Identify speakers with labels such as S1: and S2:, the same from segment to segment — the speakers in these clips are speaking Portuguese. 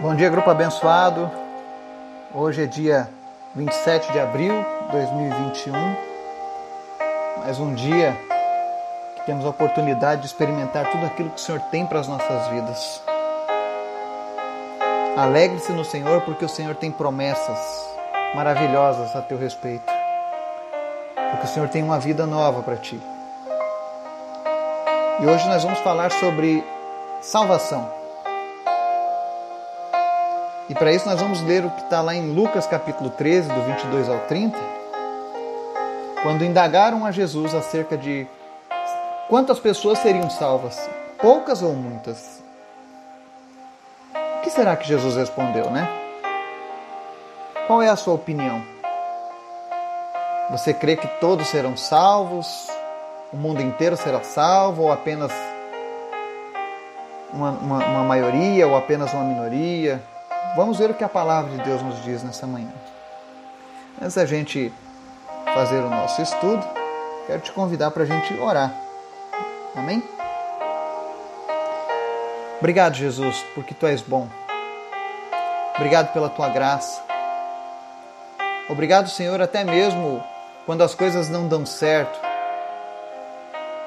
S1: Bom dia, grupo abençoado. Hoje é dia 27 de abril de 2021. Mais um dia que temos a oportunidade de experimentar tudo aquilo que o Senhor tem para as nossas vidas. Alegre-se no Senhor, porque o Senhor tem promessas maravilhosas a teu respeito. Porque o Senhor tem uma vida nova para ti. E hoje nós vamos falar sobre salvação. E para isso nós vamos ler o que está lá em Lucas capítulo 13, do 22 ao 30, quando indagaram a Jesus acerca de quantas pessoas seriam salvas, poucas ou muitas. O que será que Jesus respondeu, né? Qual é a sua opinião? Você crê que todos serão salvos? O mundo inteiro será salvo? Ou apenas uma, uma, uma maioria? Ou apenas uma minoria? Vamos ver o que a palavra de Deus nos diz nessa manhã. Antes da gente fazer o nosso estudo, quero te convidar para a gente orar. Amém? Obrigado, Jesus, porque tu és bom. Obrigado pela tua graça. Obrigado, Senhor, até mesmo quando as coisas não dão certo.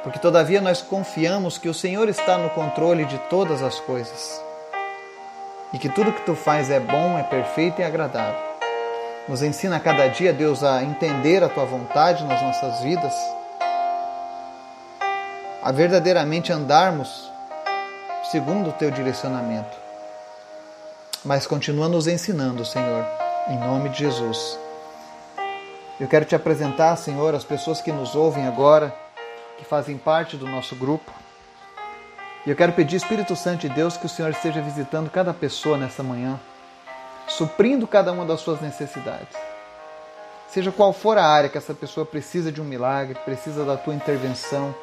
S1: Porque todavia nós confiamos que o Senhor está no controle de todas as coisas e que tudo que tu faz é bom, é perfeito e agradável. Nos ensina a cada dia, Deus, a entender a tua vontade nas nossas vidas, a verdadeiramente andarmos segundo o teu direcionamento. Mas continua nos ensinando, Senhor, em nome de Jesus. Eu quero te apresentar, Senhor, as pessoas que nos ouvem agora, que fazem parte do nosso grupo. E eu quero pedir, Espírito Santo de Deus, que o Senhor esteja visitando cada pessoa nessa manhã, suprindo cada uma das suas necessidades. Seja qual for a área que essa pessoa precisa de um milagre, precisa da tua intervenção,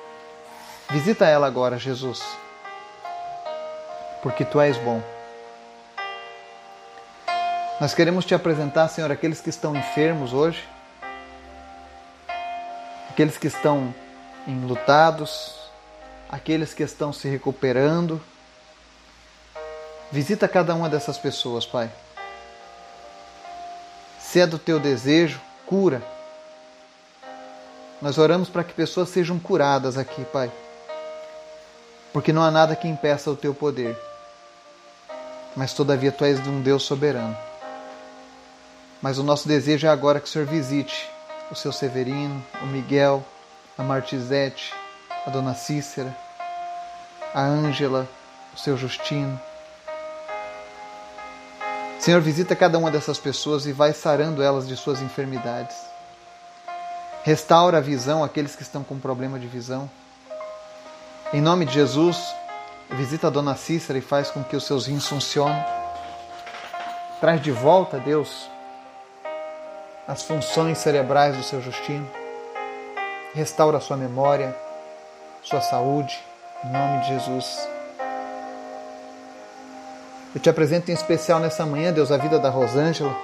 S1: visita ela agora, Jesus, porque tu és bom. Nós queremos te apresentar, Senhor, aqueles que estão enfermos hoje, aqueles que estão enlutados, aqueles que estão se recuperando. Visita cada uma dessas pessoas, Pai. Se é do teu desejo, cura. Nós oramos para que pessoas sejam curadas aqui, Pai. Porque não há nada que impeça o teu poder. Mas todavia tu és um Deus soberano. Mas o nosso desejo é agora que o Senhor visite o seu Severino, o Miguel, a Martizete, a dona Cícera, a Ângela, o seu Justino. Senhor, visita cada uma dessas pessoas e vai sarando elas de suas enfermidades. Restaura a visão àqueles que estão com problema de visão. Em nome de Jesus, visita a dona Cícera e faz com que os seus rins funcionem. Traz de volta, Deus, as funções cerebrais do seu Justino. Restaura a sua memória, sua saúde, em nome de Jesus. Eu te apresento em especial nessa manhã, Deus, a vida da Rosângela.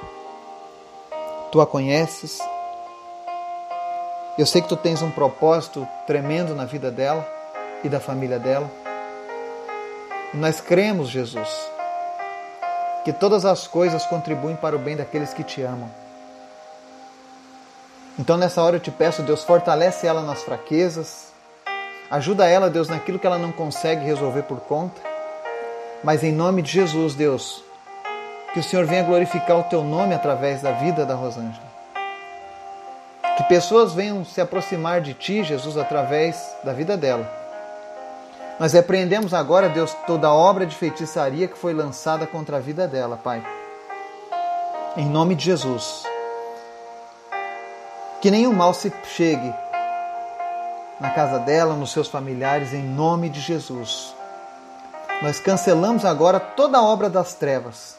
S1: Tu a conheces. Eu sei que tu tens um propósito tremendo na vida dela e da família dela. E nós cremos, Jesus, que todas as coisas contribuem para o bem daqueles que te amam. Então, nessa hora eu te peço, Deus, fortalece ela nas fraquezas, Ajuda ela, Deus, naquilo que ela não consegue resolver por conta. Mas em nome de Jesus, Deus, que o Senhor venha glorificar o teu nome através da vida da Rosângela. Que pessoas venham se aproximar de ti, Jesus, através da vida dela. Nós repreendemos agora, Deus, toda obra de feitiçaria que foi lançada contra a vida dela, Pai. Em nome de Jesus. Que nenhum mal se chegue na casa dela, nos seus familiares, em nome de Jesus. Nós cancelamos agora toda obra das trevas,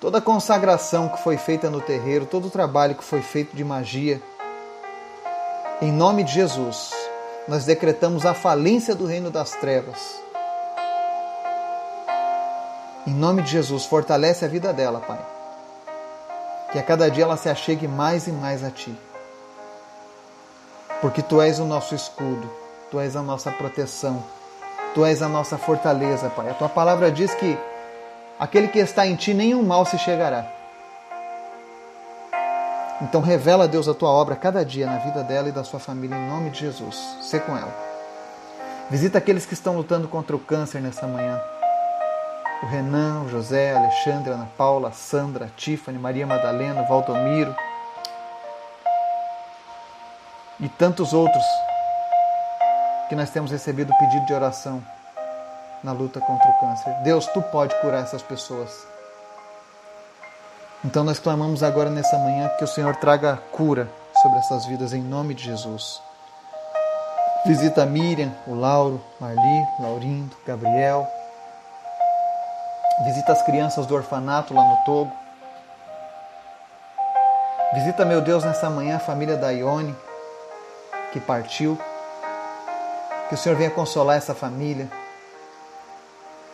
S1: toda consagração que foi feita no terreiro, todo o trabalho que foi feito de magia. Em nome de Jesus, nós decretamos a falência do reino das trevas. Em nome de Jesus, fortalece a vida dela, Pai. Que a cada dia ela se achegue mais e mais a Ti porque tu és o nosso escudo, tu és a nossa proteção, tu és a nossa fortaleza, Pai. A tua palavra diz que Aquele que está em ti, nenhum mal se chegará. Então revela, Deus, a tua obra cada dia na vida dela e da sua família, em nome de Jesus. Sê com ela. Visita aqueles que estão lutando contra o câncer nessa manhã. O Renan, o José, a Alexandre, a Ana Paula, a Sandra, a Tiffany, Maria Madalena, o Valdomiro e tantos outros que nós temos recebido pedido de oração na luta contra o câncer. Deus, tu pode curar essas pessoas. Então nós clamamos agora nessa manhã que o Senhor traga cura sobre essas vidas em nome de Jesus. Visita a Miriam, o Lauro, Marli, Laurindo, Gabriel. Visita as crianças do orfanato lá no Togo. Visita, meu Deus, nessa manhã a família da Ione, que partiu. Que o Senhor venha consolar essa família.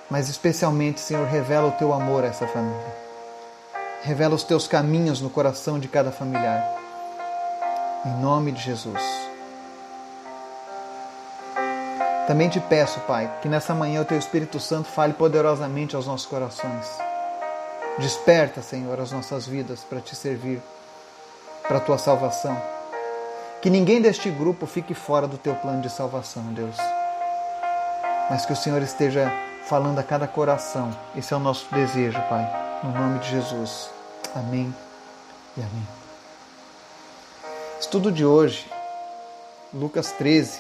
S1: Mas especialmente, Senhor, revela o teu amor a essa família. Revela os teus caminhos no coração de cada familiar. Em nome de Jesus. Também te peço, Pai, que nessa manhã o teu Espírito Santo fale poderosamente aos nossos corações. Desperta, Senhor, as nossas vidas para te servir, para a tua salvação. Que ninguém deste grupo fique fora do teu plano de salvação, Deus. Mas que o Senhor esteja falando a cada coração. Esse é o nosso desejo, Pai. No nome de Jesus. Amém e amém. Estudo de hoje, Lucas 13.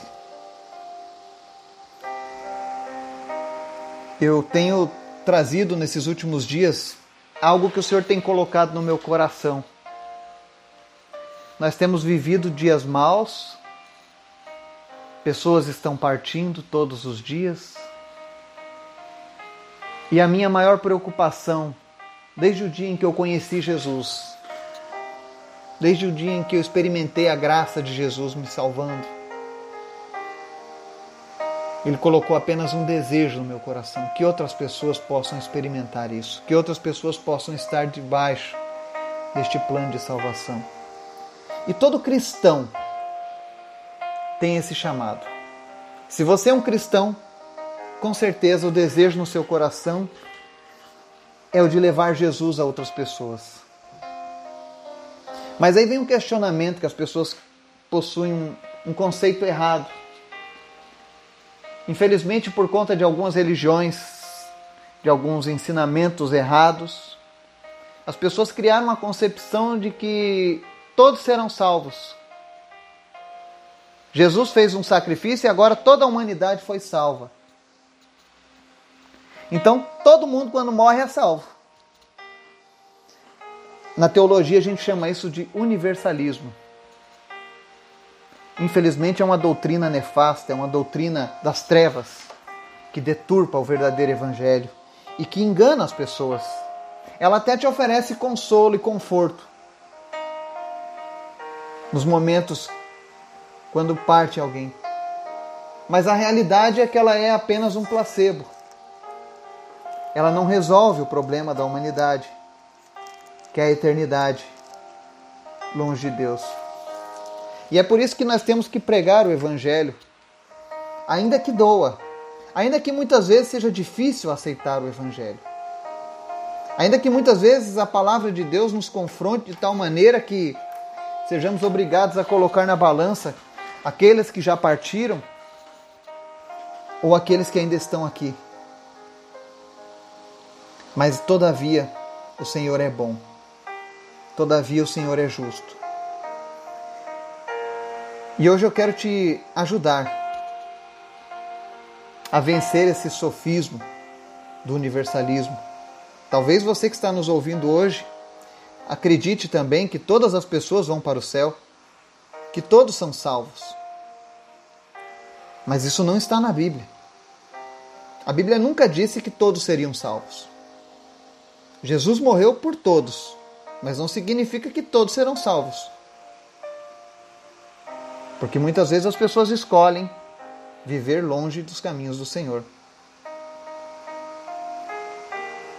S1: Eu tenho trazido nesses últimos dias algo que o Senhor tem colocado no meu coração nós temos vivido dias maus, pessoas estão partindo todos os dias. E a minha maior preocupação, desde o dia em que eu conheci Jesus, desde o dia em que eu experimentei a graça de Jesus me salvando, ele colocou apenas um desejo no meu coração: que outras pessoas possam experimentar isso, que outras pessoas possam estar debaixo deste plano de salvação. E todo cristão tem esse chamado. Se você é um cristão, com certeza o desejo no seu coração é o de levar Jesus a outras pessoas. Mas aí vem um questionamento que as pessoas possuem um, um conceito errado. Infelizmente, por conta de algumas religiões, de alguns ensinamentos errados, as pessoas criaram uma concepção de que todos serão salvos. Jesus fez um sacrifício e agora toda a humanidade foi salva. Então, todo mundo, quando morre, é salvo. Na teologia, a gente chama isso de universalismo. Infelizmente, é uma doutrina nefasta, é uma doutrina das trevas, que deturpa o verdadeiro evangelho e que engana as pessoas. Ela até te oferece consolo e conforto, nos momentos quando parte alguém. Mas a realidade é que ela é apenas um placebo. Ela não resolve o problema da humanidade, que é a eternidade longe de Deus. E é por isso que nós temos que pregar o Evangelho, ainda que doa, ainda que muitas vezes seja difícil aceitar o Evangelho. Ainda que muitas vezes a palavra de Deus nos confronte de tal maneira que sejamos obrigados a colocar na balança aqueles que já partiram ou aqueles que ainda estão aqui. Mas todavia o Senhor é bom, todavia o Senhor é justo. E hoje eu quero te ajudar a vencer esse sofismo do universalismo. Talvez você que está nos ouvindo hoje acredite também que todas as pessoas vão para o céu, que todos são salvos. Mas isso não está na Bíblia. A Bíblia nunca disse que todos seriam salvos. Jesus morreu por todos, mas não significa que todos serão salvos. Porque muitas vezes as pessoas escolhem viver longe dos caminhos do Senhor.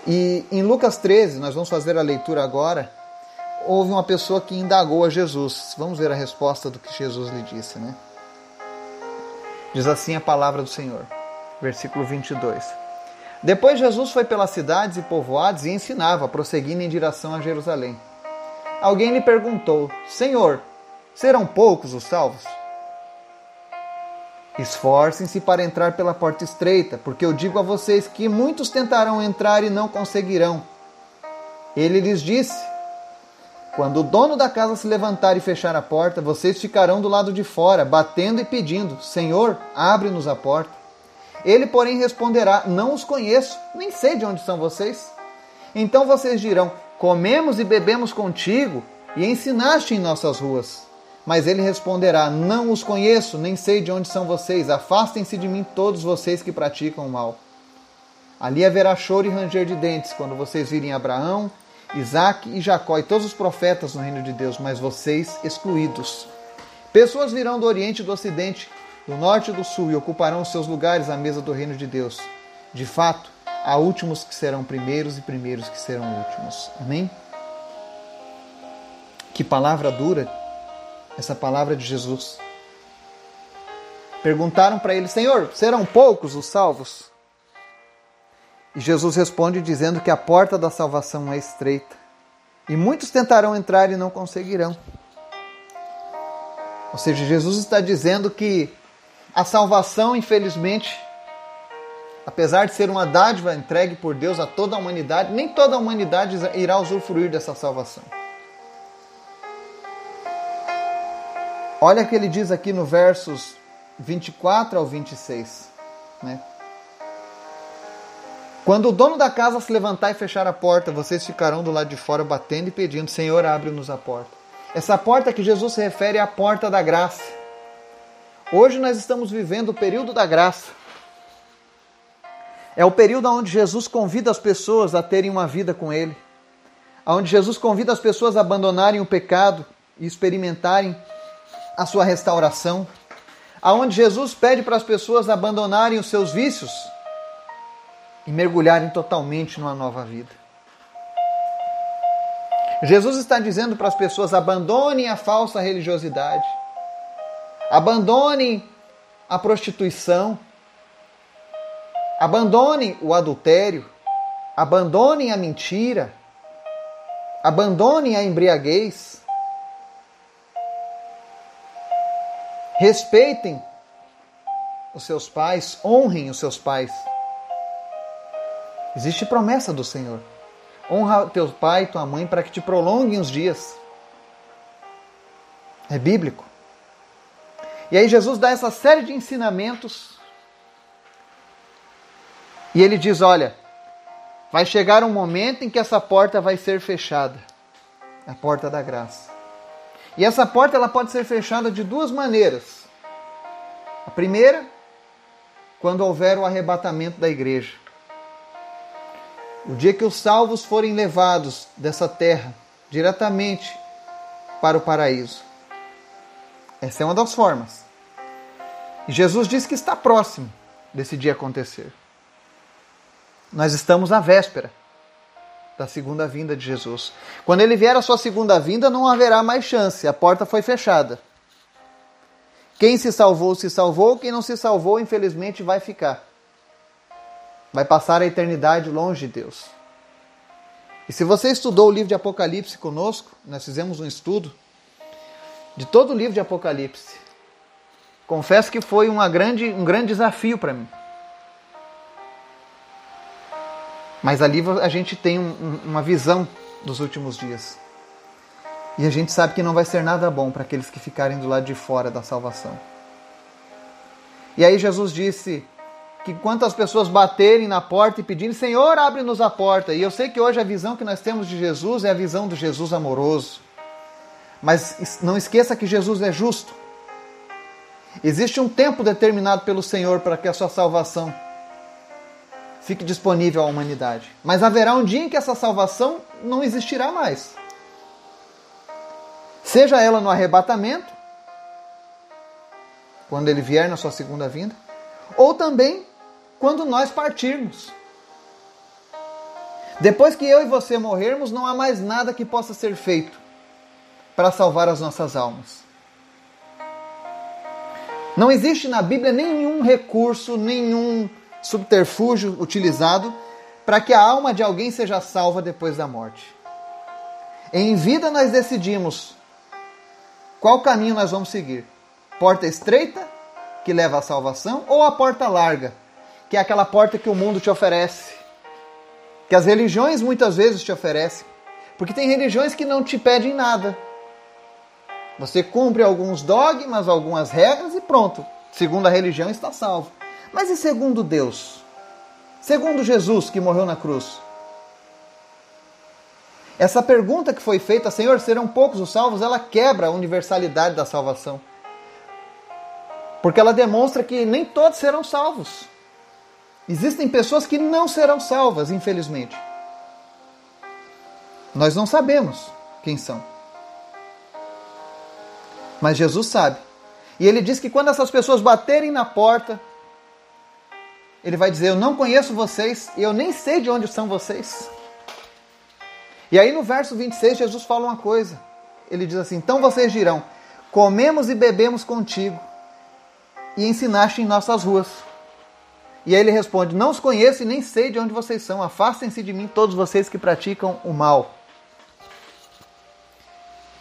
S1: E em Lucas 13, nós vamos fazer a leitura agora houve uma pessoa que indagou a Jesus. Vamos ver a resposta do que Jesus lhe disse, né? Diz assim a palavra do Senhor, versículo 22. Depois Jesus foi pelas cidades e povoados e ensinava, prosseguindo em direção a Jerusalém. Alguém lhe perguntou: Senhor, serão poucos os salvos? Esforcem-se para entrar pela porta estreita, porque eu digo a vocês que muitos tentarão entrar e não conseguirão. Ele lhes disse: Quando o dono da casa se levantar e fechar a porta, vocês ficarão do lado de fora, batendo e pedindo: Senhor, abre-nos a porta. Ele, porém, responderá: Não os conheço, nem sei de onde são vocês. Então vocês dirão: Comemos e bebemos contigo e ensinaste em nossas ruas. Mas ele responderá: Não os conheço, nem sei de onde são vocês. Afastem-se de mim, todos vocês que praticam o mal. Ali haverá choro e ranger de dentes quando vocês virem Abraão, Isaac e Jacó e todos os profetas no reino de Deus, mas vocês excluídos. Pessoas virão do Oriente e do Ocidente, do Norte e do Sul e ocuparão seus lugares à mesa do reino de Deus. De fato, há últimos que serão primeiros e primeiros que serão últimos. Amém? Que palavra dura essa palavra de Jesus. Perguntaram para ele: Senhor, serão poucos os salvos? E Jesus responde dizendo que a porta da salvação é estreita e muitos tentarão entrar e não conseguirão. Ou seja, Jesus está dizendo que a salvação, infelizmente, apesar de ser uma dádiva entregue por Deus a toda a humanidade, nem toda a humanidade irá usufruir dessa salvação. Olha o que ele diz aqui no versos 24 ao 26. Né? Quando o dono da casa se levantar e fechar a porta, vocês ficarão do lado de fora batendo e pedindo: Senhor, abre-nos a porta. Essa porta que Jesus se refere é a porta da graça. Hoje nós estamos vivendo o período da graça. É o período onde Jesus convida as pessoas a terem uma vida com Ele. Onde Jesus convida as pessoas a abandonarem o pecado e experimentarem a sua restauração, aonde Jesus pede para as pessoas abandonarem os seus vícios e mergulharem totalmente numa nova vida. Jesus está dizendo para as pessoas: abandonem a falsa religiosidade, abandonem a prostituição, abandonem o adultério, abandonem a mentira, abandonem a embriaguez, Respeitem os seus pais, honrem os seus pais. Existe promessa do Senhor. Honra teu pai e tua mãe para que te prolonguem os dias. É bíblico. E aí Jesus dá essa série de ensinamentos. E ele diz: Olha, vai chegar um momento em que essa porta vai ser fechada a porta da graça. E essa porta ela pode ser fechada de duas maneiras. A primeira, quando houver o arrebatamento da igreja. O dia que os salvos forem levados dessa terra diretamente para o paraíso. Essa é uma das formas. E Jesus diz que está próximo desse dia acontecer. Nós estamos à véspera da segunda vinda de Jesus. Quando ele vier a sua segunda vinda, não haverá mais chance, a porta foi fechada. Quem se salvou, se salvou, quem não se salvou, infelizmente, vai ficar. Vai passar a eternidade longe de Deus. E se você estudou o livro de Apocalipse conosco, nós fizemos um estudo de todo o livro de Apocalipse. Confesso que foi uma grande, um grande desafio para mim. Mas ali a gente tem um, uma visão dos últimos dias. E a gente sabe que não vai ser nada bom para aqueles que ficarem do lado de fora da salvação. E aí Jesus disse que enquanto as pessoas baterem na porta e pedirem, Senhor, abre-nos a porta. E eu sei que hoje a visão que nós temos de Jesus é a visão do Jesus amoroso. Mas não esqueça que Jesus é justo. Existe um tempo determinado pelo Senhor para que a sua salvação fique disponível à humanidade. Mas haverá um dia em que essa salvação não existirá mais. Seja ela no arrebatamento, quando ele vier na sua segunda vinda, ou também quando nós partirmos. Depois que eu e você morrermos, não há mais nada que possa ser feito para salvar as nossas almas. Não existe na Bíblia nenhum recurso, nenhum subterfúgio utilizado para que a alma de alguém seja salva depois da morte. Em vida nós decidimos qual caminho nós vamos seguir: porta estreita, que leva à salvação, ou a porta larga, que é aquela porta que o mundo te oferece, que as religiões muitas vezes te oferecem. Porque tem religiões que não te pedem nada. Você cumpre alguns dogmas, algumas regras e pronto. Segundo a religião está salvo. Mas e segundo Deus? Segundo Jesus que morreu na cruz? Essa pergunta que foi feita, Senhor, serão poucos os salvos, ela quebra a universalidade da salvação. Porque ela demonstra que nem todos serão salvos. Existem pessoas que não serão salvas, infelizmente. Nós não sabemos quem são. Mas Jesus sabe. E ele diz que quando essas pessoas baterem na porta, ele vai dizer: Eu não conheço vocês e eu nem sei de onde são vocês. E aí no verso 26, Jesus fala uma coisa. Ele diz assim: Então vocês dirão: Comemos e bebemos contigo e ensinaste em nossas ruas. E aí ele responde: Não os conheço e nem sei de onde vocês são. Afastem-se de mim, todos vocês que praticam o mal.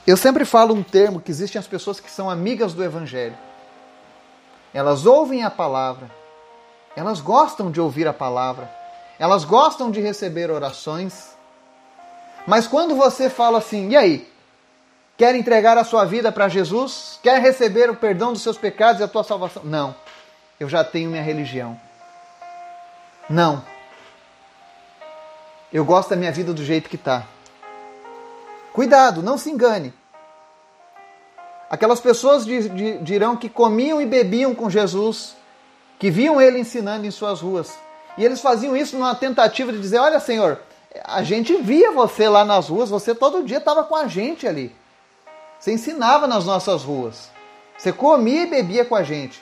S1: Eu sempre falo um termo que existem as pessoas que são amigas do Evangelho. Elas ouvem a palavra, elas gostam de ouvir a palavra, elas gostam de receber orações. Mas quando você fala assim, e aí? Quer entregar a sua vida para Jesus? Quer receber o perdão dos seus pecados e a tua salvação? Não. Eu já tenho minha religião. Não. Eu gosto da minha vida do jeito que está. Cuidado, não se engane. Aquelas pessoas dirão que comiam e bebiam com Jesus, que viam ele ensinando em suas ruas. E eles faziam isso numa tentativa de dizer: Olha, Senhor, a gente via você lá nas ruas, você todo dia estava com a gente ali. Você ensinava nas nossas ruas. Você comia e bebia com a gente.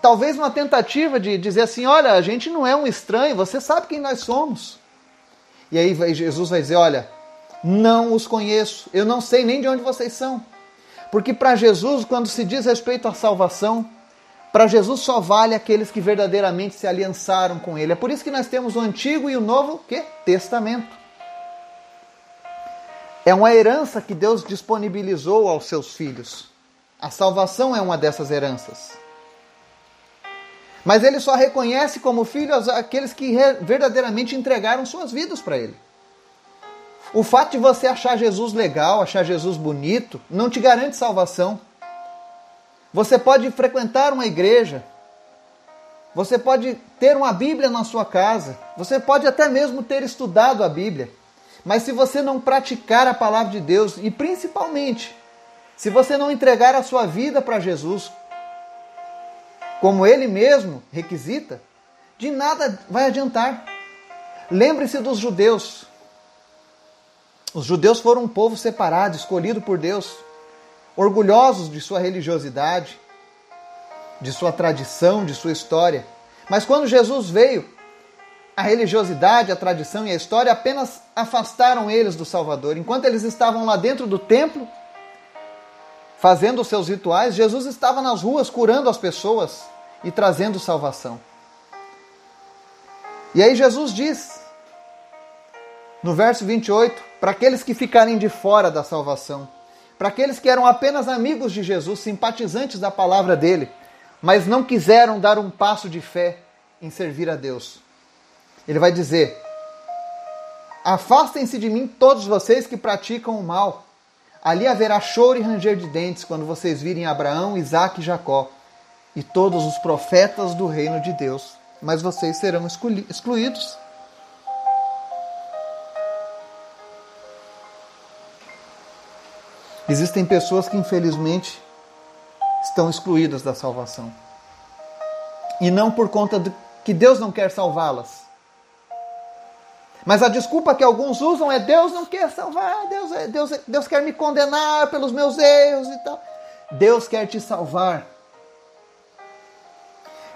S1: Talvez uma tentativa de dizer assim: olha, a gente não é um estranho, você sabe quem nós somos. E aí Jesus vai dizer: olha, não os conheço, eu não sei nem de onde vocês são. Porque para Jesus, quando se diz respeito à salvação, para Jesus só vale aqueles que verdadeiramente se aliançaram com Ele. É por isso que nós temos o Antigo e o Novo que? Testamento. É uma herança que Deus disponibilizou aos seus filhos. A salvação é uma dessas heranças. Mas ele só reconhece como filhos aqueles que verdadeiramente entregaram suas vidas para ele. O fato de você achar Jesus legal, achar Jesus bonito, não te garante salvação. Você pode frequentar uma igreja, você pode ter uma Bíblia na sua casa, você pode até mesmo ter estudado a Bíblia, mas se você não praticar a palavra de Deus e principalmente se você não entregar a sua vida para Jesus, como ele mesmo requisita, de nada vai adiantar. Lembre-se dos judeus. Os judeus foram um povo separado, escolhido por Deus orgulhosos de sua religiosidade, de sua tradição, de sua história. Mas quando Jesus veio, a religiosidade, a tradição e a história apenas afastaram eles do Salvador. Enquanto eles estavam lá dentro do templo, fazendo os seus rituais, Jesus estava nas ruas curando as pessoas e trazendo salvação. E aí Jesus diz, no verso 28, para aqueles que ficarem de fora da salvação, para aqueles que eram apenas amigos de Jesus, simpatizantes da palavra dele, mas não quiseram dar um passo de fé em servir a Deus. Ele vai dizer: Afastem-se de mim todos vocês que praticam o mal. Ali haverá choro e ranger de dentes quando vocês virem Abraão, Isaac e Jacó e todos os profetas do reino de Deus, mas vocês serão excluídos. Existem pessoas que infelizmente estão excluídas da salvação. E não por conta de que Deus não quer salvá-las. Mas a desculpa que alguns usam é Deus não quer salvar, Deus, é, Deus, é, Deus quer me condenar pelos meus erros e tal. Deus quer te salvar.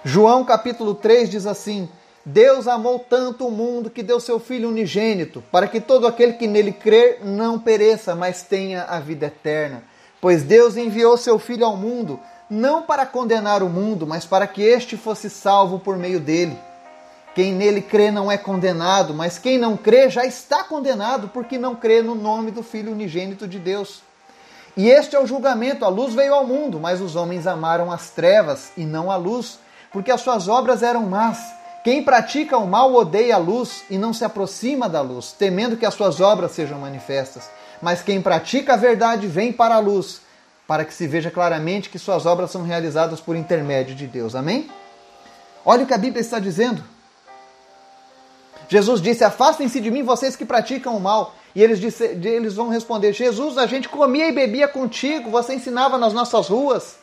S1: João capítulo 3 diz assim: Deus amou tanto o mundo que deu seu Filho unigênito, para que todo aquele que nele crer não pereça, mas tenha a vida eterna. Pois Deus enviou seu Filho ao mundo não para condenar o mundo, mas para que este fosse salvo por meio dele. Quem nele crê não é condenado, mas quem não crê já está condenado, porque não crê no nome do Filho unigênito de Deus. E este é o julgamento: a luz veio ao mundo, mas os homens amaram as trevas e não a luz, porque as suas obras eram más. Quem pratica o mal odeia a luz e não se aproxima da luz, temendo que as suas obras sejam manifestas. Mas quem pratica a verdade vem para a luz, para que se veja claramente que suas obras são realizadas por intermédio de Deus. Amém? Olha o que a Bíblia está dizendo. Jesus disse: Afastem-se de mim, vocês que praticam o mal. E eles, disse, eles vão responder: Jesus, a gente comia e bebia contigo, você ensinava nas nossas ruas.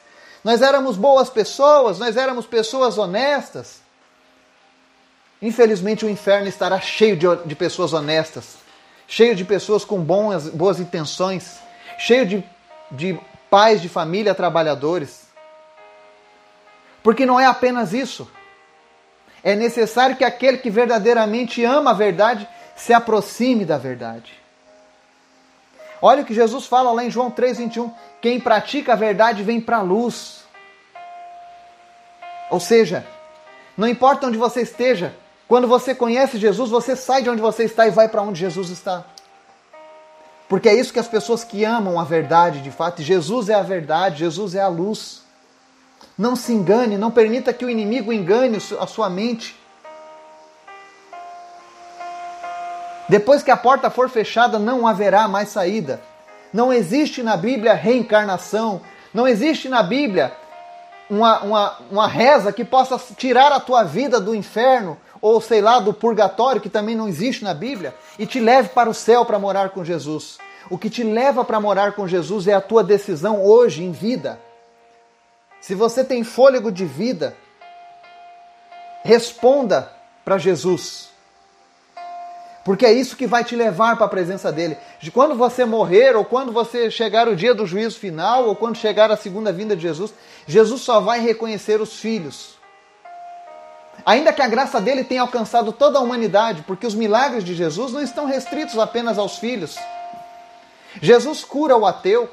S1: Nós éramos boas pessoas, nós éramos pessoas honestas. Infelizmente, o inferno estará cheio de, de pessoas honestas, cheio de pessoas com boas, boas intenções, cheio de, de pais de família trabalhadores. Porque não é apenas isso. É necessário que aquele que verdadeiramente ama a verdade se aproxime da verdade. Olha o que Jesus fala lá em João 3,21. Quem pratica a verdade vem para a luz. Ou seja, não importa onde você esteja, quando você conhece Jesus, você sai de onde você está e vai para onde Jesus está. Porque é isso que as pessoas que amam a verdade, de fato, Jesus é a verdade, Jesus é a luz. Não se engane, não permita que o inimigo engane a sua mente. Depois que a porta for fechada, não haverá mais saída. Não existe na Bíblia reencarnação. Não existe na Bíblia uma, uma, uma reza que possa tirar a tua vida do inferno ou sei lá, do purgatório, que também não existe na Bíblia, e te leve para o céu para morar com Jesus. O que te leva para morar com Jesus é a tua decisão hoje, em vida. Se você tem fôlego de vida, responda para Jesus. Porque é isso que vai te levar para a presença dele. De quando você morrer, ou quando você chegar o dia do juízo final, ou quando chegar a segunda vinda de Jesus, Jesus só vai reconhecer os filhos. Ainda que a graça dele tenha alcançado toda a humanidade, porque os milagres de Jesus não estão restritos apenas aos filhos. Jesus cura o ateu,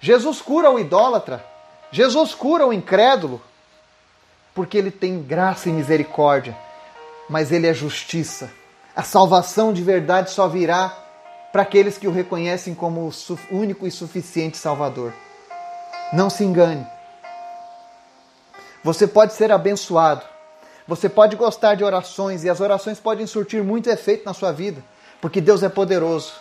S1: Jesus cura o idólatra, Jesus cura o incrédulo, porque ele tem graça e misericórdia, mas ele é justiça. A salvação de verdade só virá para aqueles que o reconhecem como o único e suficiente Salvador. Não se engane. Você pode ser abençoado. Você pode gostar de orações e as orações podem surtir muito efeito na sua vida, porque Deus é poderoso.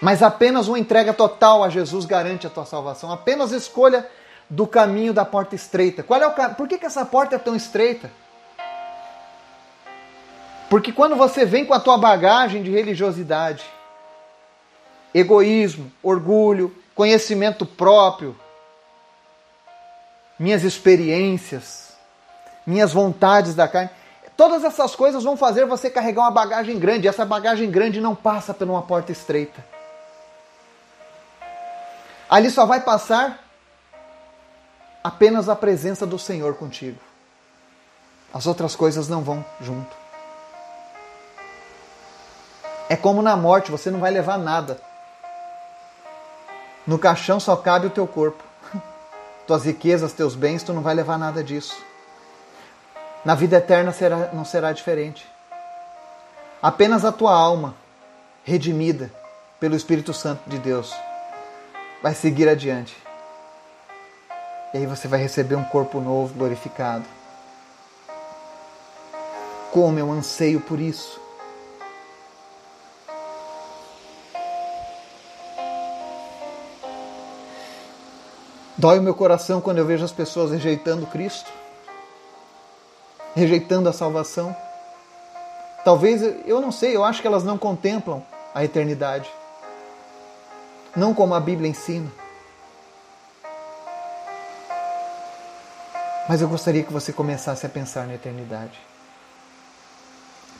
S1: Mas apenas uma entrega total a Jesus garante a tua salvação. Apenas escolha do caminho da porta estreita. Qual é o Por que, que essa porta é tão estreita? Porque quando você vem com a tua bagagem de religiosidade, egoísmo, orgulho, conhecimento próprio, minhas experiências, minhas vontades da carne, todas essas coisas vão fazer você carregar uma bagagem grande. Essa bagagem grande não passa por uma porta estreita. Ali só vai passar apenas a presença do Senhor contigo. As outras coisas não vão junto. É como na morte, você não vai levar nada. No caixão só cabe o teu corpo. Tuas riquezas, teus bens, tu não vai levar nada disso. Na vida eterna será, não será diferente. Apenas a tua alma, redimida pelo Espírito Santo de Deus, vai seguir adiante. E aí você vai receber um corpo novo, glorificado. Como eu anseio por isso. Dói o meu coração quando eu vejo as pessoas rejeitando Cristo, rejeitando a salvação. Talvez, eu não sei, eu acho que elas não contemplam a eternidade não como a Bíblia ensina. Mas eu gostaria que você começasse a pensar na eternidade.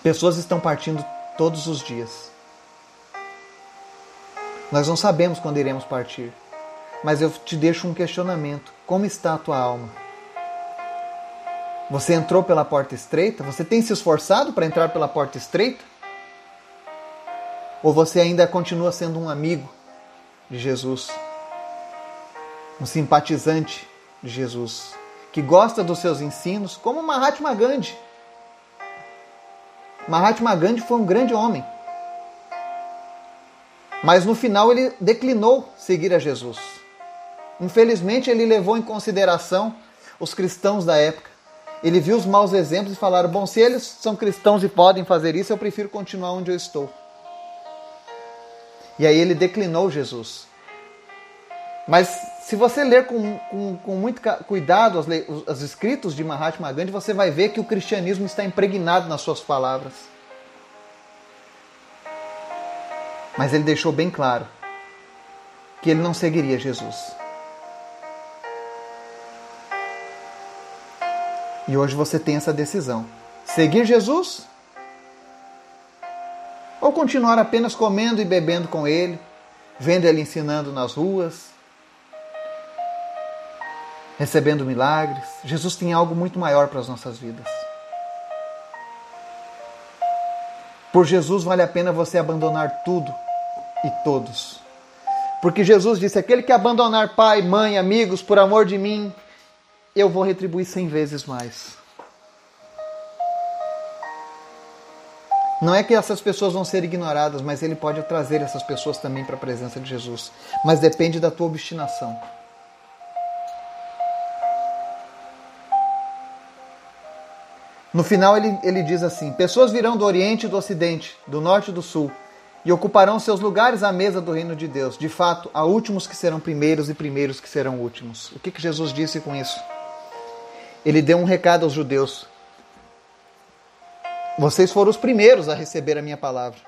S1: Pessoas estão partindo todos os dias. Nós não sabemos quando iremos partir, mas eu te deixo um questionamento: como está a tua alma? Você entrou pela porta estreita? Você tem se esforçado para entrar pela porta estreita? Ou você ainda continua sendo um amigo de Jesus. um simpatizante de Jesus, que gosta dos seus ensinos, como Mahatma Gandhi. Mahatma Gandhi foi um grande homem. Mas no final ele declinou seguir a Jesus. Infelizmente ele levou em consideração os cristãos da época. Ele viu os maus exemplos e falaram: bom, se eles são cristãos e podem fazer isso, eu prefiro continuar onde eu estou. E aí ele declinou Jesus. Mas se você ler com, com, com muito cuidado os, os escritos de Mahatma Gandhi, você vai ver que o cristianismo está impregnado nas suas palavras. Mas ele deixou bem claro que ele não seguiria Jesus. E hoje você tem essa decisão: seguir Jesus ou continuar apenas comendo e bebendo com ele, vendo ele ensinando nas ruas, recebendo milagres. Jesus tem algo muito maior para as nossas vidas. Por Jesus vale a pena você abandonar tudo e todos. Porque Jesus disse: aquele que abandonar pai, mãe, amigos por amor de mim, eu vou retribuir cem vezes mais. Não é que essas pessoas vão ser ignoradas, mas ele pode trazer essas pessoas também para a presença de Jesus. Mas depende da tua obstinação. No final ele, ele diz assim: Pessoas virão do Oriente e do Ocidente, do Norte e do Sul, e ocuparão seus lugares à mesa do reino de Deus. De fato, há últimos que serão primeiros e primeiros que serão últimos. O que, que Jesus disse com isso? Ele deu um recado aos judeus. Vocês foram os primeiros a receber a minha palavra.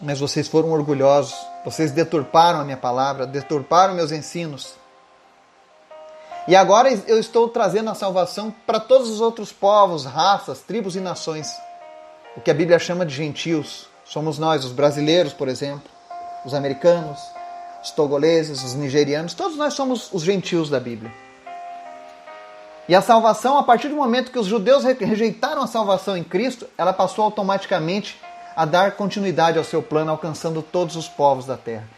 S1: Mas vocês foram orgulhosos, vocês deturparam a minha palavra, deturparam meus ensinos. E agora eu estou trazendo a salvação para todos os outros povos, raças, tribos e nações. O que a Bíblia chama de gentios. Somos nós, os brasileiros, por exemplo, os americanos, os togoleses, os nigerianos, todos nós somos os gentios da Bíblia. E a salvação, a partir do momento que os judeus rejeitaram a salvação em Cristo, ela passou automaticamente a dar continuidade ao seu plano, alcançando todos os povos da terra.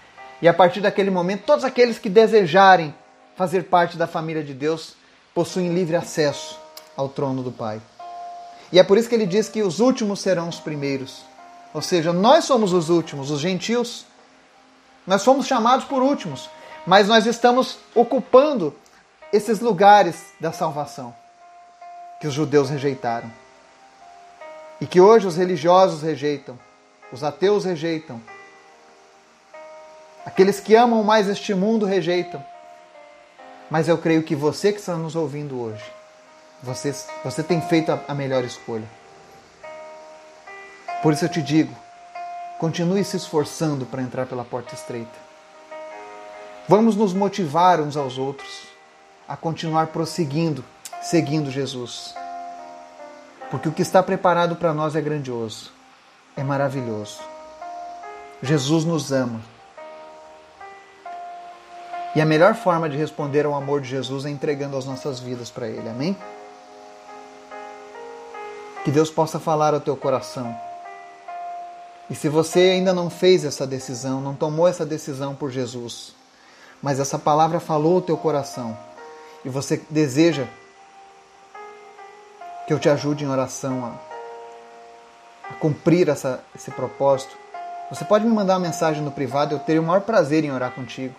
S1: E a partir daquele momento, todos aqueles que desejarem fazer parte da família de Deus, possuem livre acesso ao trono do Pai. E é por isso que ele diz que os últimos serão os primeiros. Ou seja, nós somos os últimos, os gentios. Nós somos chamados por últimos, mas nós estamos ocupando esses lugares da salvação que os judeus rejeitaram. E que hoje os religiosos rejeitam, os ateus rejeitam, aqueles que amam mais este mundo rejeitam. Mas eu creio que você que está nos ouvindo hoje, você, você tem feito a, a melhor escolha. Por isso eu te digo, continue se esforçando para entrar pela porta estreita. Vamos nos motivar uns aos outros a continuar prosseguindo, seguindo Jesus. Porque o que está preparado para nós é grandioso, é maravilhoso. Jesus nos ama e a melhor forma de responder ao amor de Jesus é entregando as nossas vidas para Ele. Amém? Que Deus possa falar ao teu coração. E se você ainda não fez essa decisão, não tomou essa decisão por Jesus, mas essa palavra falou ao teu coração e você deseja que eu te ajude em oração a, a cumprir essa, esse propósito, você pode me mandar uma mensagem no privado, eu teria o maior prazer em orar contigo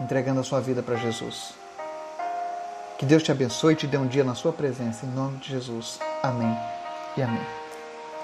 S1: entregando a sua vida para Jesus. Que Deus te abençoe e te dê um dia na sua presença, em nome de Jesus. Amém e amém.